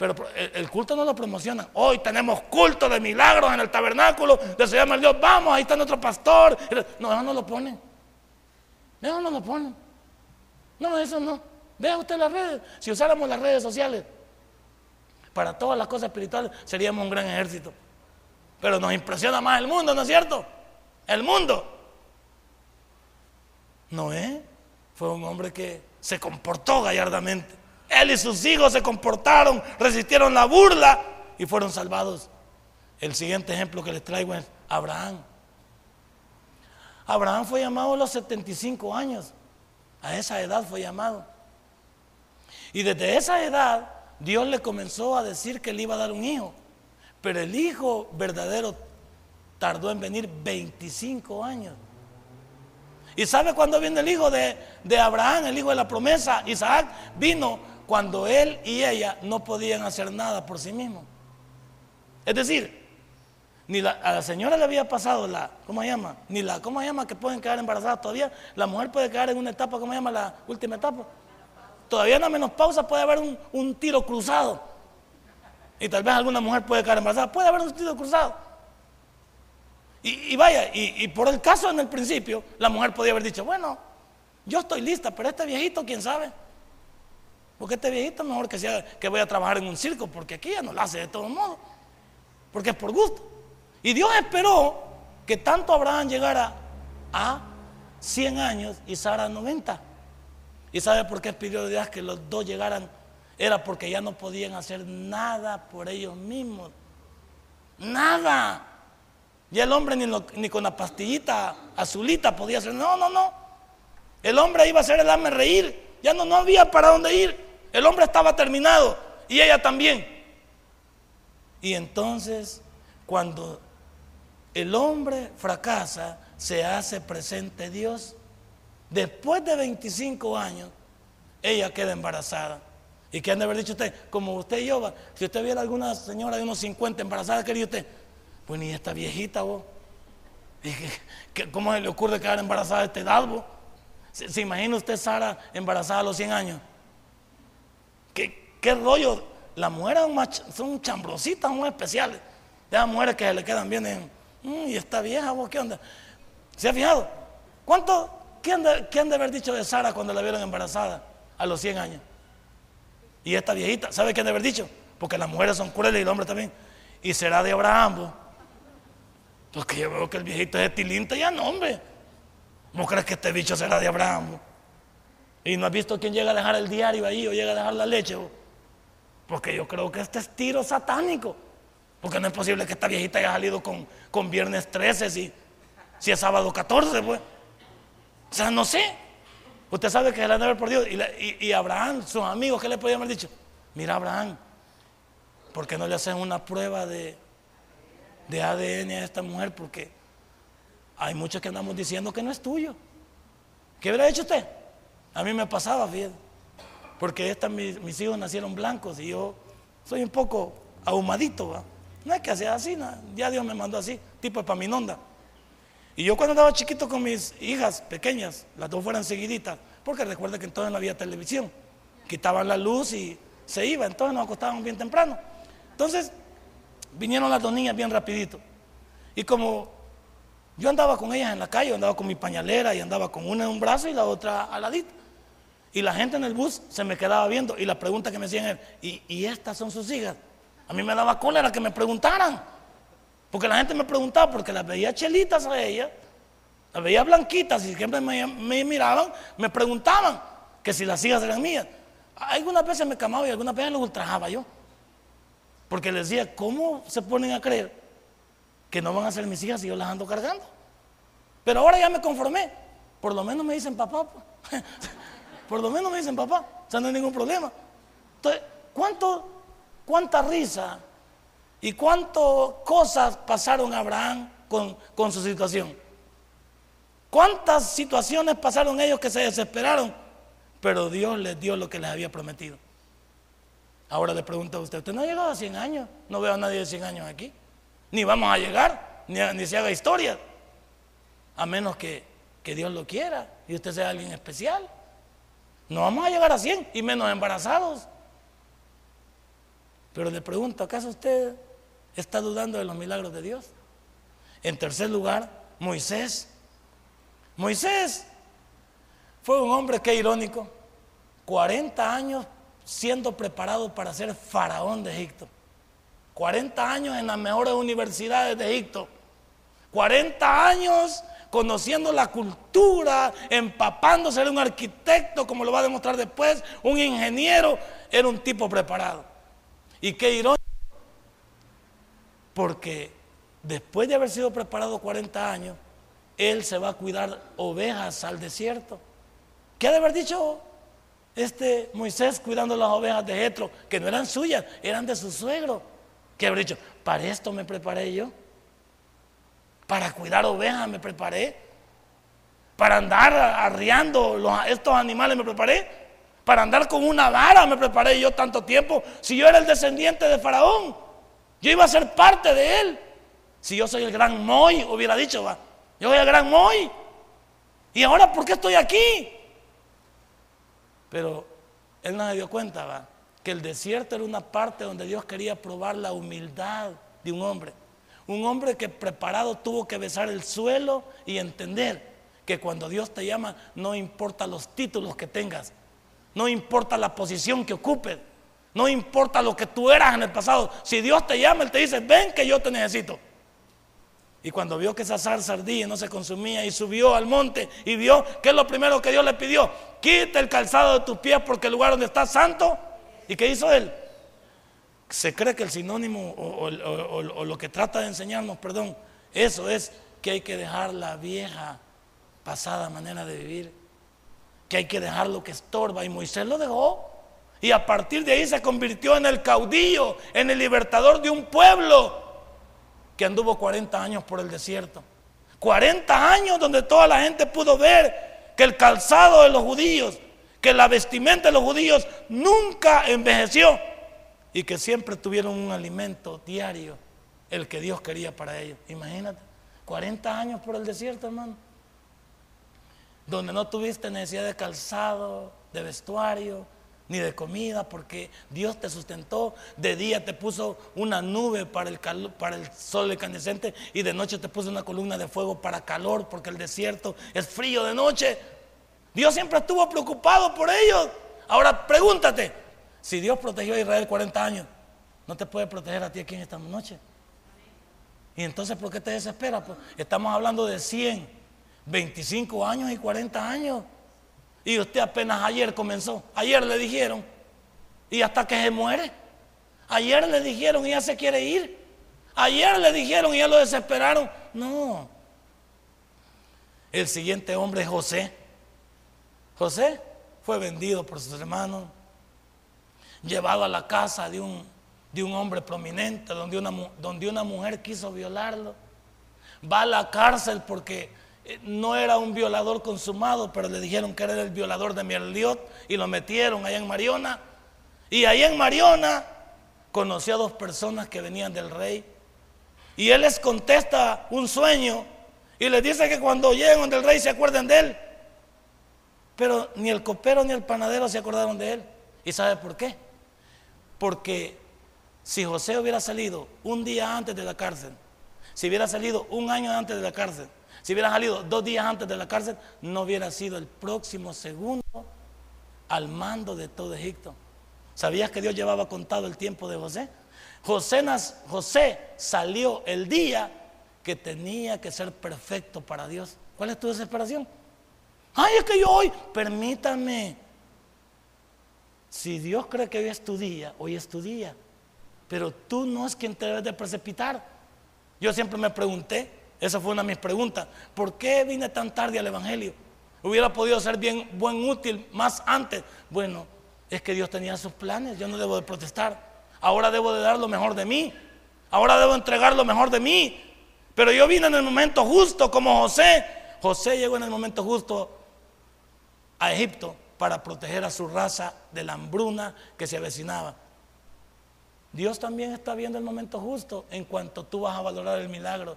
Pero el culto no lo promociona. Hoy tenemos culto de milagros en el tabernáculo, de se llama el Dios, vamos, ahí está nuestro pastor. No, no lo ponen. Eso no lo ponen. No, eso no. Vea usted las redes. Si usáramos las redes sociales para todas las cosas espirituales, seríamos un gran ejército. Pero nos impresiona más el mundo, ¿no es cierto? El mundo. ¿No es? fue un hombre que se comportó gallardamente. Él y sus hijos se comportaron, resistieron la burla y fueron salvados. El siguiente ejemplo que les traigo es Abraham. Abraham fue llamado a los 75 años. A esa edad fue llamado. Y desde esa edad Dios le comenzó a decir que le iba a dar un hijo. Pero el hijo verdadero tardó en venir 25 años. ¿Y sabe cuándo viene el hijo de, de, Abraham, el hijo de la promesa? Isaac vino cuando él y ella no podían hacer nada por sí mismos. Es decir, ni a la señora le había pasado la, ¿cómo se llama? Ni la, ¿cómo se llama? Que pueden quedar embarazadas todavía. La mujer puede quedar en una etapa, ¿cómo se llama? La última etapa. Todavía en la menopausa puede haber un, tiro cruzado. Y tal vez alguna mujer puede quedar embarazada. Puede haber un tiro cruzado. Y, vaya, y, por el caso en el principio, la mujer podía haber dicho, bueno, yo estoy lista, pero este viejito, quién sabe. Porque este viejito mejor que sea que voy a trabajar en un circo, porque aquí ya no lo hace de todo modo. Porque es por gusto. Y Dios esperó que tanto Abraham llegara a 100 años y Sara a 90. ¿Y sabe por qué pidió Dios que los dos llegaran? Era porque ya no podían hacer nada por ellos mismos. Nada. Y el hombre ni, ni con la pastillita azulita podía hacer. No, no, no. El hombre iba a hacer el hazme reír. Ya no, no había para dónde ir. El hombre estaba terminado. Y ella también. Y entonces, cuando el hombre fracasa, se hace presente Dios. Después de 25 años, ella queda embarazada. ¿Y qué han de haber dicho usted? Como usted y yo, si usted viera alguna señora de unos 50 embarazada, ¿qué usted? Pues ni esta viejita, vos. [LAUGHS] ¿Cómo se le ocurre quedar embarazada a esta edad, vos? ¿Se, imagina usted Sara embarazada a los 100 años? ¿Qué, rollo? Las mujeres son chambrositas muy especiales. Esas mujeres que se le quedan bien en Mm, y esta vieja, vos, ¿qué onda? ¿Se ha fijado? ¿Cuánto? ¿Qué han, de, haber dicho de Sara cuando la vieron embarazada a los 100 años? Y esta viejita, ¿sabe qué han de haber dicho? Porque las mujeres son crueles y el hombre también. Y será de Abraham, vos. Porque yo veo que el viejito es estilinta ya no, hombre. ¿Vos crees que este bicho será de Abraham? Y no has visto quién llega a dejar el diario ahí o llega a dejar la leche. Porque yo creo que este es tiro satánico. Porque no es posible que esta viejita haya salido con, con viernes 13 si, si es sábado 14, pues. O sea, no sé. Usted sabe que se la han por Dios. Y, Abraham, sus amigos, ¿qué le podían haber dicho? Mira, Abraham, ¿por qué no le hacen una prueba de, de ADN a esta mujer? Porque hay muchos que andamos diciendo que no es tuyo. ¿Qué hubiera hecho usted? A mí me pasaba, fíjate. Porque esta, mis, hijos nacieron blancos y yo soy un poco ahumadito, ¿va? No es que sea así, ya Dios me mandó así, tipo de paminonda. Y yo cuando estaba chiquito con mis hijas pequeñas, las dos fueran seguiditas, porque recuerda que entonces no había televisión, quitaban la luz y se iba, entonces nos acostábamos bien temprano. Entonces vinieron las dos niñas bien rapidito. Y como yo andaba con ellas en la calle, andaba con mi pañalera y andaba con una en un brazo y la otra al ladito. Y la gente en el bus se me quedaba viendo y la pregunta que me hacían era, ¿y, y estas son sus hijas? A mí me daba cólera que me preguntaran. Porque la gente me preguntaba, porque las veía chelitas a ellas, las veía blanquitas y siempre me, miraban, me preguntaban que si las hijas eran mías. Algunas veces me camaba y algunas veces lo ultrajaba yo. Porque les decía, ¿cómo se ponen a creer que no van a ser mis hijas si yo las ando cargando? Pero ahora ya me conformé. Por lo menos me dicen papá. [LAUGHS] Por lo menos me dicen papá. O sea, no hay ningún problema. Entonces, ¿cuánto cuánta risa y cuántas cosas pasaron Abraham con, con su situación. ¿Cuántas situaciones pasaron ellos que se desesperaron? Pero Dios les dio lo que les había prometido. Ahora le pregunto a usted, ¿usted no ha llegado a 100 años? No veo a nadie de 100 años aquí. Ni vamos a llegar, ni, ni se haga historia. A menos que, que Dios lo quiera y usted sea alguien especial. No vamos a llegar a 100 y menos embarazados. Pero le pregunto, ¿acaso usted está dudando de los milagros de Dios? En tercer lugar, Moisés. Moisés fue un hombre, qué irónico, 40 años siendo preparado para ser faraón de Egipto. 40 años en las mejores universidades de Egipto. 40 años conociendo la cultura, empapándose, era un arquitecto, como lo va a demostrar después, un ingeniero, era un tipo preparado. Y qué irónico, porque después de haber sido preparado 40 años, Él se va a cuidar ovejas al desierto. ¿Qué ha de haber dicho este Moisés cuidando las ovejas de Jetro, que no eran suyas, eran de su suegro? ¿Qué haber dicho? Para esto me preparé yo. Para cuidar ovejas me preparé. Para andar arriando estos animales me preparé. Para andar con una vara me preparé yo tanto tiempo. Si yo era el descendiente de Faraón, yo iba a ser parte de él. Si yo soy el gran Moy, hubiera dicho, va. Yo soy el gran Moy. ¿Y ahora por qué estoy aquí? Pero él no se dio cuenta, va, que el desierto era una parte donde Dios quería probar la humildad de un hombre. Un hombre que preparado tuvo que besar el suelo y entender que cuando Dios te llama no importa los títulos que tengas, no importa la posición que ocupes, no importa lo que tú eras en el pasado. Si Dios te llama, Él te dice, ven que yo te necesito. Y cuando vio que esa zarza ardía no se consumía y subió al monte y vio que es lo primero que Dios le pidió, quita el calzado de tus pies porque el lugar donde está santo. ¿Y qué hizo él? Se cree que el sinónimo o, lo que trata de enseñarnos, perdón, eso es que hay que dejar la vieja pasada manera de vivir que hay que dejar lo que estorba. Y Moisés lo dejó. Y a partir de ahí se convirtió en el caudillo, en el libertador de un pueblo que anduvo 40 años por el desierto. 40 años donde toda la gente pudo ver que el calzado de los judíos, que la vestimenta de los judíos nunca envejeció y que siempre tuvieron un alimento diario, el que Dios quería para ellos. Imagínate, 40 años por el desierto, hermano donde no tuviste necesidad de calzado, de vestuario, ni de comida, porque Dios te sustentó. De día te puso una nube para el, para el sol incandescente y de noche te puso una columna de fuego para calor, porque el desierto es frío de noche. Dios siempre estuvo preocupado por ellos. Ahora pregúntate, si Dios protegió a Israel 40 años, ¿no te puede proteger a ti aquí en esta noche? Y entonces, ¿por qué te desesperas? Pues estamos hablando de 100 25 años y 40 años. Y usted apenas ayer comenzó. Ayer le dijeron. Y hasta que se muere. Ayer le dijeron y ya se quiere ir. Ayer le dijeron y ya lo desesperaron. No. El siguiente hombre es José. José fue vendido por sus hermanos. Llevado a la casa de un, de un hombre prominente donde una, donde una mujer quiso violarlo. Va a la cárcel porque eh, no era un violador consumado, pero le dijeron que era el violador de Mierliot y lo metieron allá en Mariona. Y allá en Mariona conoció a dos personas que venían del rey. Y él les contesta un sueño y les dice que cuando lleguen del rey se acuerden de él. Pero ni el copero ni el panadero se acordaron de él. ¿Y sabe por qué? Porque si José hubiera salido un día antes de la cárcel, si hubiera salido un año antes de la cárcel, si hubiera salido dos días antes de la cárcel, no hubiera sido el próximo segundo al mando de todo Egipto. ¿Sabías que Dios llevaba contado el tiempo de José? José, José salió el día que tenía que ser perfecto para Dios. ¿Cuál es tu desesperación? Ay, es que yo hoy, permítame. Si Dios cree que hoy es tu día, hoy es tu día. Pero tú no es quien te debes de precipitar. Yo siempre me pregunté, esa fue una de mis preguntas. ¿Por qué vine tan tarde al Evangelio? Hubiera podido ser bien buen útil más antes. Bueno, es que Dios tenía sus planes. Yo no debo de protestar. Ahora debo de dar lo mejor de mí. Ahora debo entregar lo mejor de mí. Pero yo vine en el momento justo como José. José llegó en el momento justo a Egipto para proteger a su raza de la hambruna que se avecinaba. Dios también está viendo el momento justo en cuanto tú vas a valorar el milagro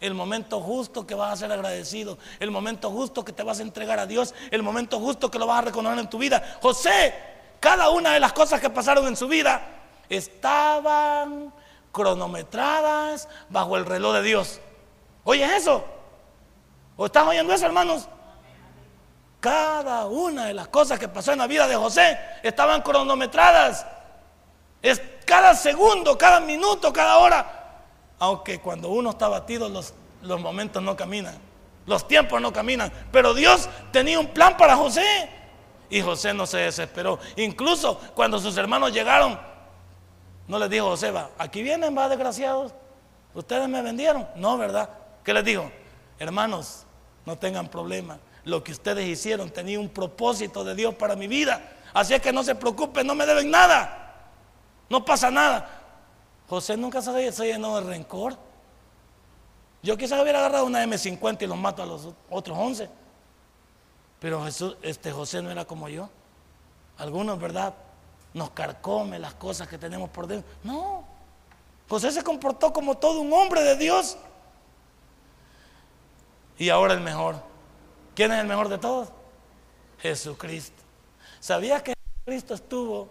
el momento justo que vas a ser agradecido, el momento justo que te vas a entregar a Dios, el momento justo que lo vas a reconocer en tu vida. José, cada una de las cosas que pasaron en su vida estaban cronometradas bajo el reloj de Dios. ¿Oyes eso? ¿O estás oyendo eso, hermanos? Cada una de las cosas que pasó en la vida de José estaban cronometradas. Es cada segundo, cada minuto, cada hora aunque cuando uno está batido los, los momentos no caminan, los tiempos no caminan. Pero Dios tenía un plan para José. Y José no se desesperó. Incluso cuando sus hermanos llegaron, no les dijo José, va, aquí vienen, va, desgraciados. Ustedes me vendieron. No, ¿verdad? ¿Qué les dijo? Hermanos, no tengan problema. Lo que ustedes hicieron tenía un propósito de Dios para mi vida. Así es que no se preocupen, no me deben nada. No pasa nada. José nunca se, se llenó de rencor. Yo quizás hubiera agarrado una M50 y los mato a los otros 11. Pero Jesús, este José no era como yo. Algunos, ¿verdad? Nos carcome las cosas que tenemos por dentro. No. José se comportó como todo un hombre de Dios. Y ahora el mejor. ¿Quién es el mejor de todos? Jesucristo. ¿Sabías que Jesucristo estuvo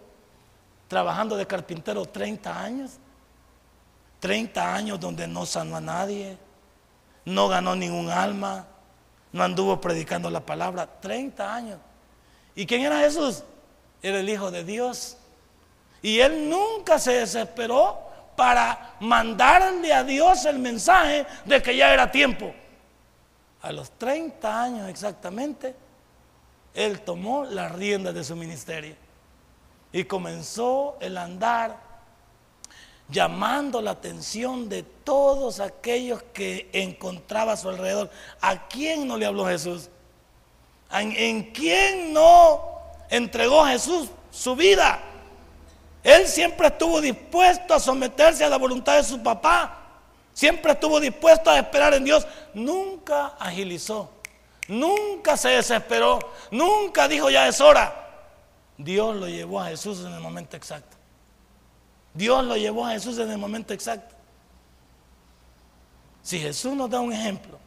trabajando de carpintero 30 años? 30 años donde no sanó a nadie, no ganó ningún alma, no anduvo predicando la palabra. 30 años. ¿Y quién era Jesús? Era el Hijo de Dios. Y él nunca se desesperó para mandarle a Dios el mensaje de que ya era tiempo. A los 30 años exactamente, él tomó las riendas de su ministerio y comenzó el andar llamando la atención de todos aquellos que encontraba a su alrededor. ¿A quién no le habló Jesús? ¿En, quién no entregó Jesús su vida? Él siempre estuvo dispuesto a someterse a la voluntad de su papá. Siempre estuvo dispuesto a esperar en Dios. Nunca agilizó. Nunca se desesperó. Nunca dijo ya es hora. Dios lo llevó a Jesús en el momento exacto. Dios lo llevó a Jesús en el momento exacto. Si Jesús nos da un ejemplo,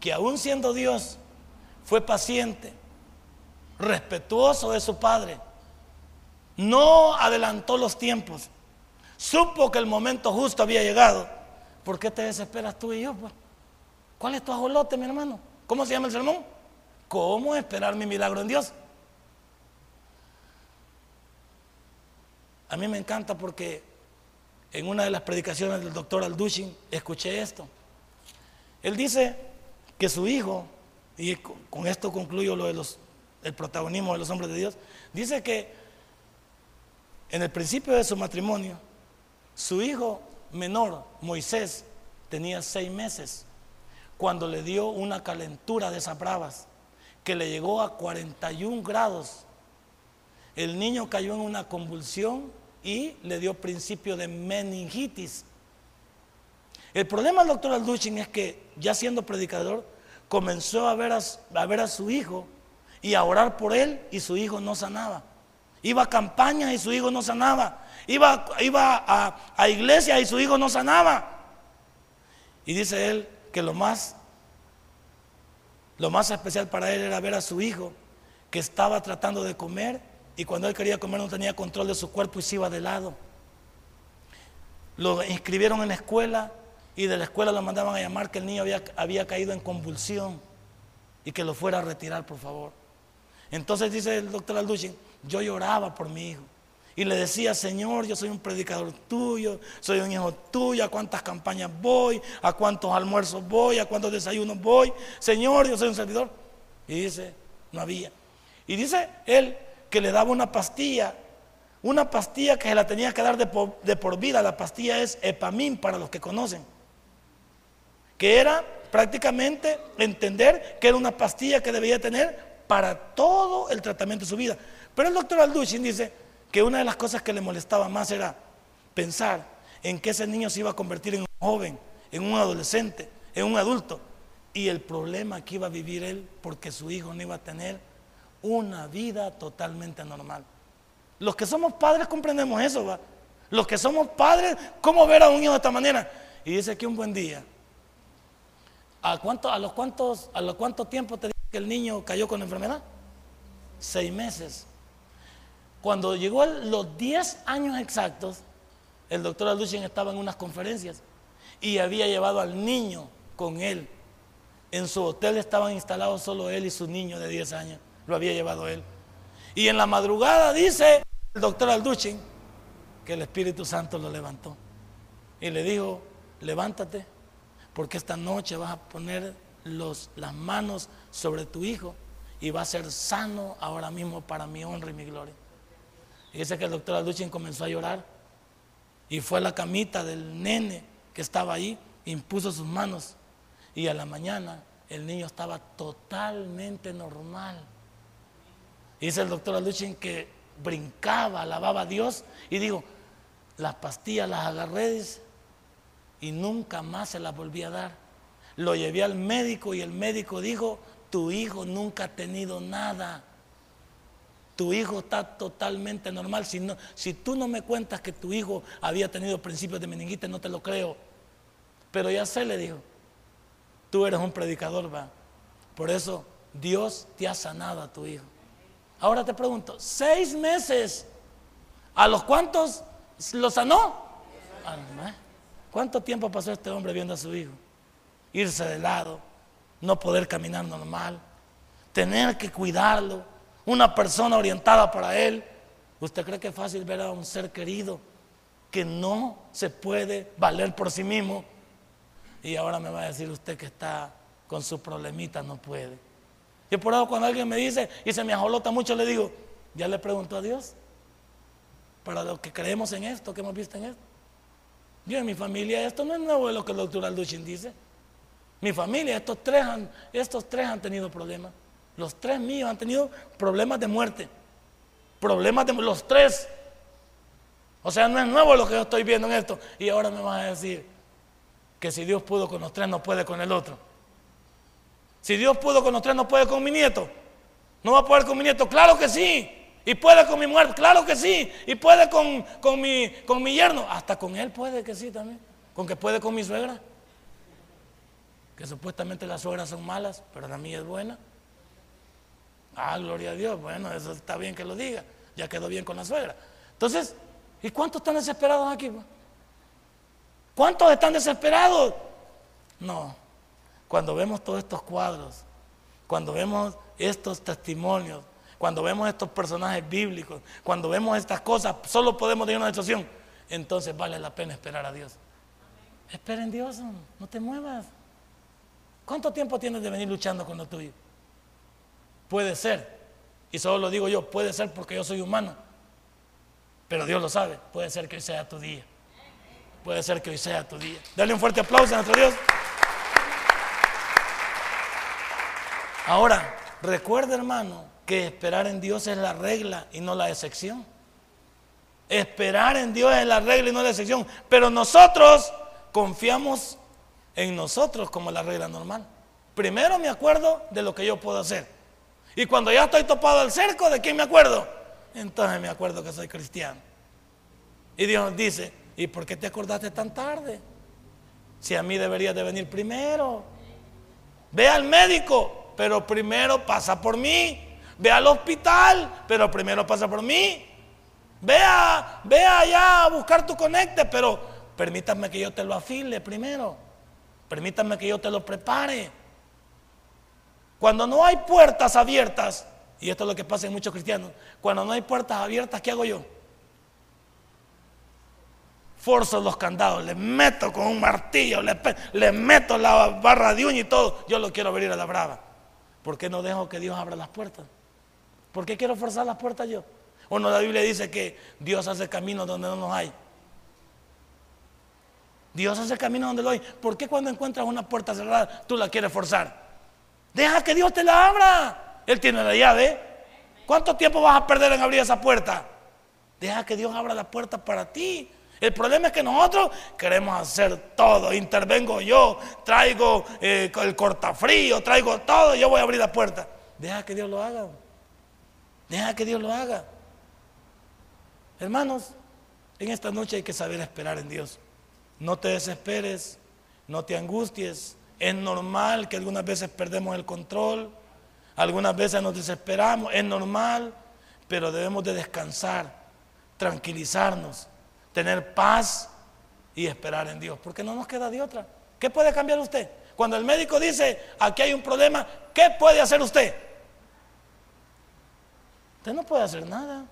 que aún siendo Dios, fue paciente, respetuoso de su Padre, no adelantó los tiempos, supo que el momento justo había llegado, ¿por qué te desesperas tú y yo? Pues? ¿Cuál es tu ajolote, mi hermano? ¿Cómo se llama el sermón? ¿Cómo esperar mi milagro en Dios? A mí me encanta porque en una de las predicaciones del doctor Aldushin escuché esto. Él dice que su hijo, y con esto concluyo lo de los, el protagonismo de los hombres de Dios, dice que en el principio de su matrimonio, su hijo menor, Moisés, tenía seis meses cuando le dio una calentura de esas bravas que le llegó a 41 grados. El niño cayó en una convulsión y le dio principio de meningitis. El problema del doctor Alduchin es que, ya siendo predicador, comenzó a ver a, ver a su hijo y a orar por él y su hijo no sanaba. Iba a campañas y su hijo no sanaba. Iba, iba a, a iglesias y su hijo no sanaba. Y dice él que lo más, lo más especial para él era ver a su hijo que estaba tratando de comer y cuando él quería comer no tenía control de su cuerpo y se iba de lado. Lo inscribieron en la escuela y de la escuela lo mandaban a llamar que el niño había, había caído en convulsión y que lo fuera a retirar, por favor. Entonces dice el doctor Alduchin, yo lloraba por mi hijo. Y le decía, Señor, yo soy un predicador tuyo, soy un hijo tuyo, a cuántas campañas voy, a cuántos almuerzos voy, a cuántos desayunos voy. Señor, yo soy un servidor. Y dice, no había. Y dice él, que le daba una pastilla, una pastilla que se la tenía que dar de por, vida. La pastilla es epamín para los que conocen, que era prácticamente entender que era una pastilla que debía tener para todo el tratamiento de su vida. Pero el doctor Alduchin dice que una de las cosas que le molestaba más era pensar en que ese niño se iba a convertir en un joven, en un adolescente, en un adulto. Y el problema que iba a vivir él porque su hijo no iba a tener una vida totalmente normal. Los que somos padres comprendemos eso, ¿va? Los que somos padres, ¿cómo ver a un hijo de esta manera? Y dice que un buen día. ¿A, cuánto, a, los cuántos, ¿A los tiempo te dice que el niño cayó con la enfermedad? Seis meses. Cuando llegó los 10 años exactos, el doctor Alduchin estaba en unas conferencias y había llevado al niño con él. En su hotel estaban instalados solo él y su niño de 10 años lo había llevado él. Y en la madrugada dice el doctor Alduchin que el Espíritu Santo lo levantó. Y le dijo, levántate, porque esta noche vas a poner los, las manos sobre tu hijo y va a ser sano ahora mismo para mi honra y mi gloria. Y dice que el doctor Alduchin comenzó a llorar y fue a la camita del nene que estaba ahí, impuso sus manos y a la mañana el niño estaba totalmente normal. Dice el doctor Aluchin que brincaba, alababa a Dios y digo, las pastillas las agarré y nunca más se las volví a dar. Lo llevé al médico y el médico dijo, tu hijo nunca ha tenido nada. Tu hijo está totalmente normal. Si, no, si tú no me cuentas que tu hijo había tenido principios de meningitis, no te lo creo. Pero ya sé, le dijo, tú eres un predicador, va. Por eso Dios te ha sanado a tu hijo. Ahora te pregunto, seis meses, ¿a los cuántos lo sanó? ¿Cuánto tiempo pasó este hombre viendo a su hijo? Irse de lado, no poder caminar normal, tener que cuidarlo, una persona orientada para él. ¿Usted cree que es fácil ver a un ser querido que no se puede valer por sí mismo? Y ahora me va a decir usted que está con su problemita, no puede. Yo por eso cuando alguien me dice y se me ajolota mucho, le digo, ¿ya le preguntó a Dios? Para los que creemos en esto, que hemos visto en esto. Yo en mi familia, esto no es nuevo de lo que el doctor Alduchin dice. Mi familia, estos tres han, estos tres han tenido problemas. Los tres míos han tenido problemas de muerte. Problemas de los tres. O sea, no es nuevo lo que yo estoy viendo en esto. Y ahora me vas a decir que si Dios pudo con los tres, no puede con el otro. Si Dios pudo con los tres, no puede con mi nieto. ¿No va a poder con mi nieto? Claro que sí. Y puede con mi muerte, claro que sí. Y puede con, con, mi, con mi yerno. Hasta con él puede que sí también. Con que puede con mi suegra. Que supuestamente las suegras son malas, pero la mía es buena. Ah, gloria a Dios. Bueno, eso está bien que lo diga. Ya quedó bien con la suegra. Entonces, ¿y cuántos están desesperados aquí? ¿Cuántos están desesperados? No. Cuando vemos todos estos cuadros, cuando vemos estos testimonios, cuando vemos estos personajes bíblicos, cuando vemos estas cosas, solo podemos tener una situación. Entonces vale la pena esperar a Dios. Espera en Dios, no te muevas. ¿Cuánto tiempo tienes de venir luchando con lo tuyo? Puede ser, y solo lo digo yo, puede ser porque yo soy humano, pero Dios lo sabe, puede ser que hoy sea tu día. Puede ser que hoy sea tu día. Dale un fuerte aplauso a nuestro Dios. Ahora, recuerda hermano que esperar en Dios es la regla y no la excepción. Esperar en Dios es la regla y no la excepción. Pero nosotros confiamos en nosotros como la regla normal. Primero me acuerdo de lo que yo puedo hacer. Y cuando ya estoy topado al cerco, ¿de quién me acuerdo? Entonces me acuerdo que soy cristiano. Y Dios dice, ¿y por qué te acordaste tan tarde? Si a mí deberías de venir primero. Ve al médico, pero primero pasa por mí. Ve al hospital, pero primero pasa por mí. Ve, ve allá a buscar tu conecte, pero permítame que yo te lo afile primero. Permítame que yo te lo prepare. Cuando no hay puertas abiertas, y esto es lo que pasa en muchos cristianos, cuando no hay puertas abiertas, ¿qué hago yo? Forzo los candados, le meto con un martillo, le, meto la barra de uña y todo. Yo lo quiero abrir a la brava. ¿Por qué no dejo que Dios abra las puertas? ¿Por qué quiero forzar las puertas yo? O no, la Biblia dice que Dios hace caminos donde no los hay. Dios hace caminos donde lo hay. ¿Por qué cuando encuentras una puerta cerrada tú la quieres forzar? Deja que Dios te la abra. Él tiene la llave. ¿Cuánto tiempo vas a perder en abrir esa puerta? Deja que Dios abra la puerta para ti. El problema es que nosotros queremos hacer todo. Intervengo yo, traigo eh, el cortafrío, traigo todo. Yo voy a abrir la puerta. Deja que Dios lo haga. Deja que Dios lo haga. Hermanos, en esta noche hay que saber esperar en Dios. No te desesperes, no te angusties, es normal que algunas veces perdemos el control, algunas veces nos desesperamos, es normal, pero debemos de descansar, tranquilizarnos, tener paz y esperar en Dios, porque no nos queda de otra. ¿Qué puede cambiar usted? Cuando el médico dice, aquí hay un problema, ¿qué puede hacer usted? Usted no puede hacer nada.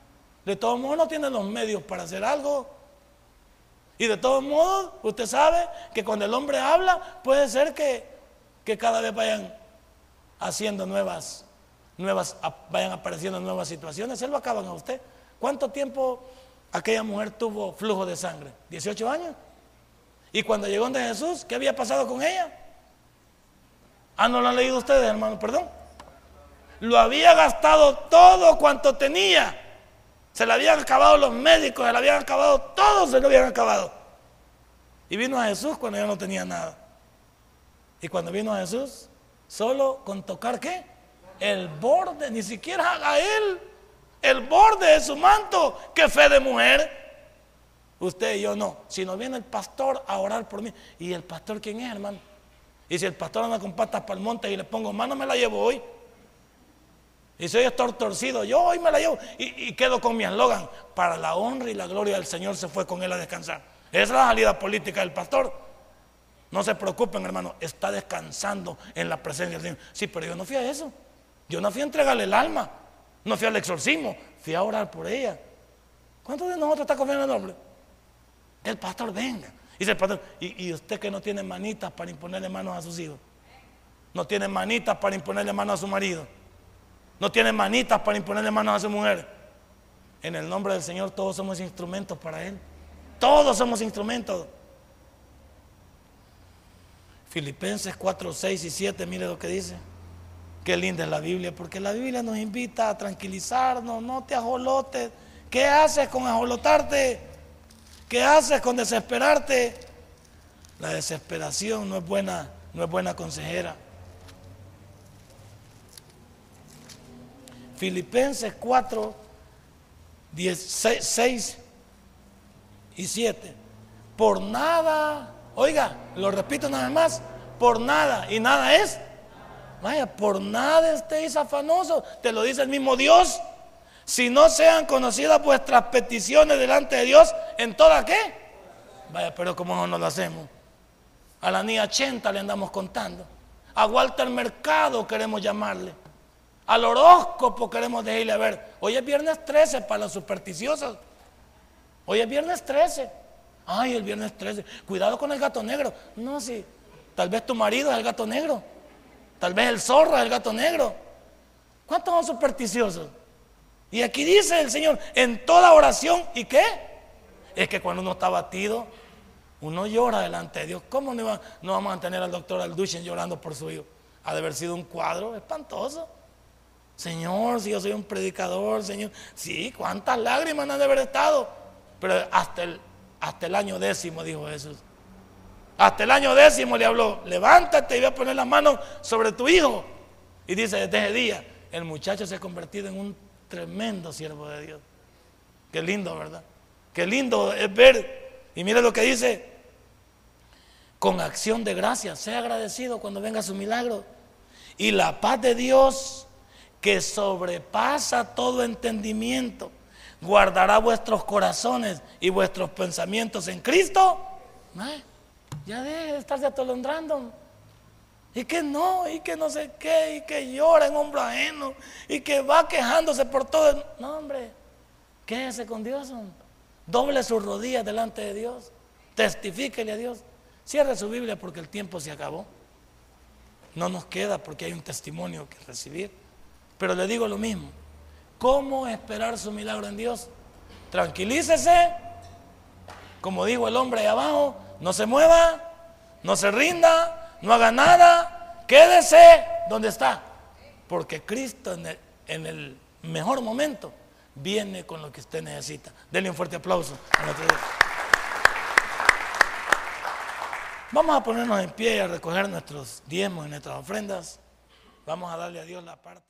De todos modos no tiene los medios para hacer algo. Y de todos modos, usted sabe que cuando el hombre habla, puede ser que, cada vez vayan haciendo nuevas, nuevas, vayan apareciendo nuevas situaciones. Él lo acaban a usted. ¿Cuánto tiempo aquella mujer tuvo flujo de sangre? ¿18 años? Y cuando llegó donde Jesús, ¿qué había pasado con ella? Ah, ¿no lo han leído ustedes, hermano? Perdón. Lo había gastado todo cuanto tenía. Se le habían acabado los médicos, se le habían acabado, todos se lo habían acabado. Y vino a Jesús cuando ya no tenía nada. Y cuando vino a Jesús, solo con tocar qué? El borde, ni siquiera a él, el borde de su manto. Qué fe de mujer. Usted y yo no. Si no viene el pastor a orar por mí. ¿Y el pastor quién es, hermano? Y si el pastor anda con patas para el monte y le pongo mano, me la llevo hoy. Y si hoy estoy torcido, yo hoy me la llevo. Y, quedo con mi eslogan. Para la honra y la gloria del Señor se fue con él a descansar. Esa es la salida política del pastor. No se preocupen, hermano. Está descansando en la presencia del Señor. Sí, pero yo no fui a eso. Yo no fui a entregarle el alma. No fui al exorcismo. Fui a orar por ella. ¿Cuántos de nosotros está confiando en el nombre? El pastor venga. Dice el pastor, ¿y, ¿y, usted que no tiene manitas para imponerle manos a sus hijos? No tiene manitas para imponerle manos a su marido. No tiene manitas para imponerle manos a su mujer. En el nombre del Señor todos somos instrumentos para Él. Todos somos instrumentos. Filipenses 4, 6 y 7, mire lo que dice. Qué linda es la Biblia, porque la Biblia nos invita a tranquilizarnos, no te ajolotes. ¿Qué haces con ajolotarte? ¿Qué haces con desesperarte? La desesperación no es buena, no es buena consejera. Filipenses 4, 6 y 7. Por nada, oiga, lo repito vez más, por nada, y nada es. Vaya, por nada estéis afanosos, te lo dice el mismo Dios. Si no sean conocidas vuestras peticiones delante de Dios, ¿en toda qué? Vaya, pero ¿cómo no lo hacemos? A la niña 80 le andamos contando. A Walter Mercado queremos llamarle. Al horóscopo queremos decirle, a ver, hoy es viernes 13 para los supersticiosos. Hoy es viernes 13. Ay, el viernes 13. Cuidado con el gato negro. No, sí. Tal vez tu marido es el gato negro. Tal vez el zorro es el gato negro. ¿Cuántos son supersticiosos? Y aquí dice el Señor, en toda oración, ¿y qué? Es que cuando uno está batido, uno llora delante de Dios. ¿Cómo no, no vamos a tener al doctor Alduchen llorando por su hijo? Ha de haber sido un cuadro espantoso. Señor, si yo soy un predicador, Señor. Sí, cuántas lágrimas han de haber estado. Pero hasta el, hasta el año décimo, dijo Jesús. Hasta el año décimo le habló, levántate y voy a poner la mano sobre tu hijo. Y dice, desde ese día, el muchacho se ha convertido en un tremendo siervo de Dios. Qué lindo, ¿verdad? Qué lindo es ver. Y mire lo que dice, con acción de gracia, sea agradecido cuando venga su milagro. Y la paz de Dios, que sobrepasa todo entendimiento, guardará vuestros corazones y vuestros pensamientos en Cristo. Ya deje de estarse atolondrando. Y que no, y que no sé qué, y que llora en hombro ajeno, y que va quejándose por todo. No, hombre, quédese con Dios. Doble sus rodillas delante de Dios. Testifíquele a Dios. Cierre su Biblia porque el tiempo se acabó. No nos queda porque hay un testimonio que recibir. Pero le digo lo mismo. ¿Cómo esperar su milagro en Dios? Tranquilícese. Como dijo el hombre ahí abajo, no se mueva, no se rinda, no haga nada, quédese donde está. Porque Cristo en el, en el mejor momento viene con lo que usted necesita. Denle un fuerte aplauso a nuestro Dios. Vamos a ponernos en pie y a recoger nuestros diezmos y nuestras ofrendas. Vamos a darle a Dios la parte.